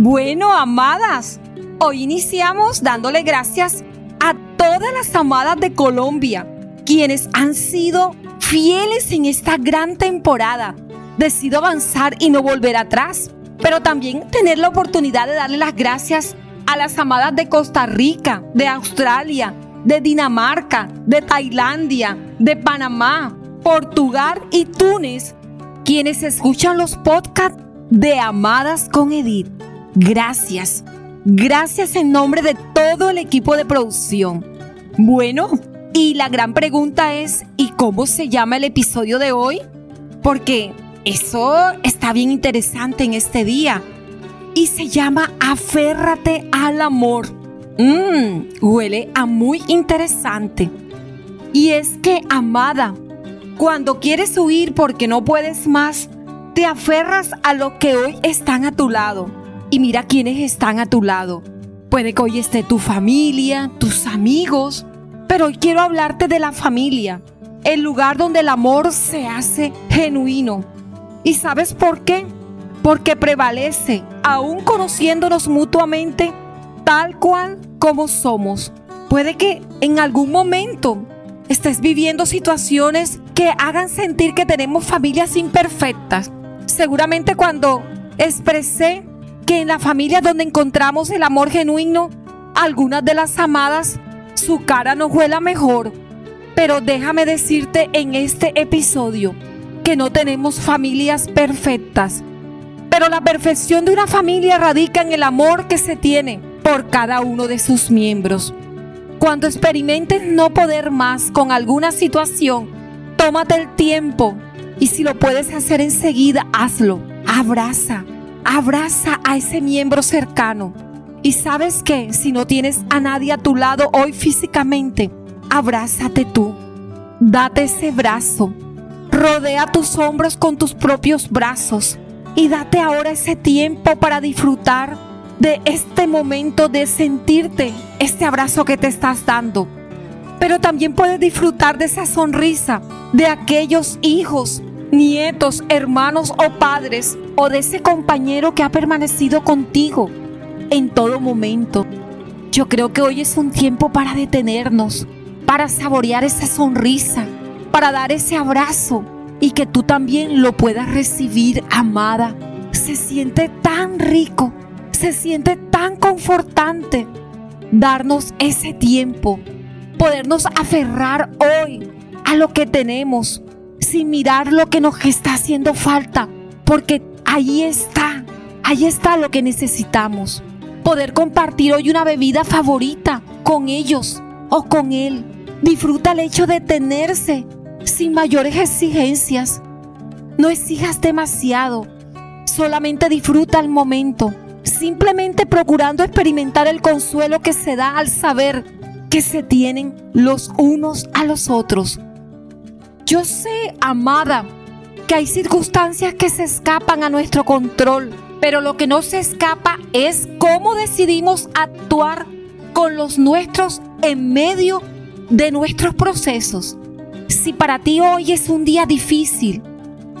Bueno, amadas, hoy iniciamos dándole gracias a todas las amadas de Colombia, quienes han sido fieles en esta gran temporada. Decido avanzar y no volver atrás, pero también tener la oportunidad de darle las gracias a las amadas de Costa Rica, de Australia, de Dinamarca, de Tailandia, de Panamá, Portugal y Túnez, quienes escuchan los podcasts de Amadas con Edith. Gracias. Gracias en nombre de todo el equipo de producción. Bueno, y la gran pregunta es, ¿y cómo se llama el episodio de hoy? Porque eso está bien interesante en este día. Y se llama Aférrate al amor. Mmm, huele a muy interesante. Y es que, amada, cuando quieres huir porque no puedes más, te aferras a lo que hoy están a tu lado y mira quiénes están a tu lado. Puede que hoy esté tu familia, tus amigos, pero hoy quiero hablarte de la familia, el lugar donde el amor se hace genuino. ¿Y sabes por qué? Porque prevalece, aún conociéndonos mutuamente, tal cual como somos. Puede que en algún momento estés viviendo situaciones que hagan sentir que tenemos familias imperfectas. Seguramente cuando expresé que en la familia donde encontramos el amor genuino, algunas de las amadas, su cara no huela mejor. Pero déjame decirte en este episodio que no tenemos familias perfectas. Pero la perfección de una familia radica en el amor que se tiene por cada uno de sus miembros. Cuando experimentes no poder más con alguna situación, tómate el tiempo y si lo puedes hacer enseguida, hazlo. Abraza, Abraza a ese miembro cercano. Y sabes que si no tienes a nadie a tu lado hoy físicamente, abrázate tú. Date ese brazo. Rodea tus hombros con tus propios brazos. Y date ahora ese tiempo para disfrutar de este momento de sentirte este abrazo que te estás dando. Pero también puedes disfrutar de esa sonrisa de aquellos hijos nietos, hermanos o padres o de ese compañero que ha permanecido contigo en todo momento. Yo creo que hoy es un tiempo para detenernos, para saborear esa sonrisa, para dar ese abrazo y que tú también lo puedas recibir, amada. Se siente tan rico, se siente tan confortante darnos ese tiempo, podernos aferrar hoy a lo que tenemos, sin mirar lo que nos está haciendo falta, porque ahí está, ahí está lo que necesitamos. Poder compartir hoy una bebida favorita con ellos o con él. Disfruta el hecho de tenerse sin mayores exigencias. No exijas demasiado, solamente disfruta el momento, simplemente procurando experimentar el consuelo que se da al saber que se tienen los unos a los otros yo sé, amada, que hay circunstancias que se escapan a nuestro control, pero lo que no se escapa es cómo decidimos actuar con los nuestros en medio de nuestros procesos. Si para ti hoy es un día difícil,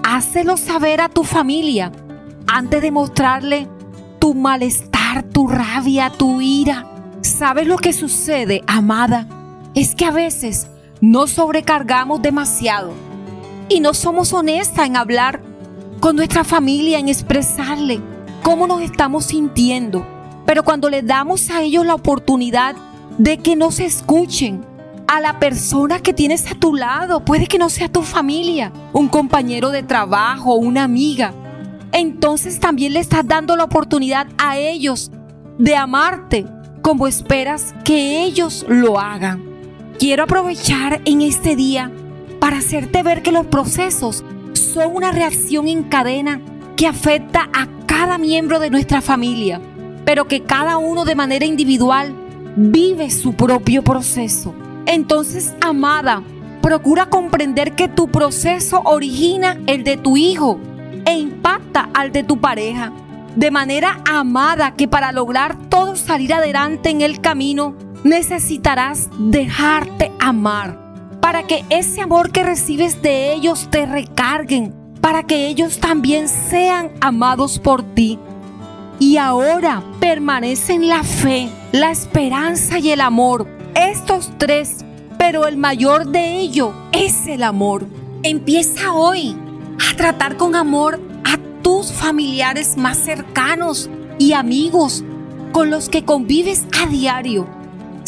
hácelo saber a tu familia antes de mostrarle tu malestar, tu rabia, tu ira. ¿Sabes lo que sucede, amada? Es que a veces no sobrecargamos demasiado y no somos honestas en hablar con nuestra familia, en expresarle cómo nos estamos sintiendo. Pero cuando le damos a ellos la oportunidad de que nos escuchen, a la persona que tienes a tu lado, puede que no sea tu familia, un compañero de trabajo, una amiga, entonces también le estás dando la oportunidad a ellos de amarte como esperas que ellos lo hagan. Quiero aprovechar en este día para hacerte ver que los procesos son una reacción en cadena que afecta a cada miembro de nuestra familia, pero que cada uno de manera individual vive su propio proceso. Entonces, amada, procura comprender que tu proceso origina el de tu hijo e impacta al de tu pareja. De manera amada que para lograr todo salir adelante en el camino, necesitarás dejarte amar para que ese amor que recibes de ellos te recarguen, para que ellos también sean amados por ti. y ahora permanecen la fe, la esperanza y el amor. Estos tres, pero el mayor de ellos es el amor. Empieza hoy a tratar con amor a tus familiares más cercanos y amigos con los que convives a diario.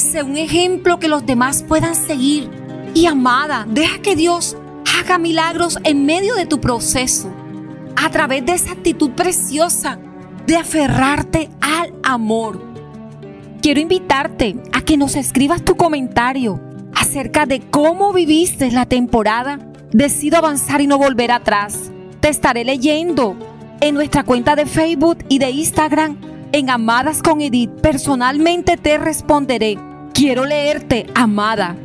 Sé un ejemplo que los demás puedan seguir. Y amada, deja que Dios haga milagros en medio de tu proceso. A través de esa actitud preciosa de aferrarte al amor. Quiero invitarte a que nos escribas tu comentario acerca de cómo viviste la temporada. Decido avanzar y no volver atrás. Te estaré leyendo en nuestra cuenta de Facebook y de Instagram en Amadas con Edith. Personalmente te responderé. Quiero leerte, amada.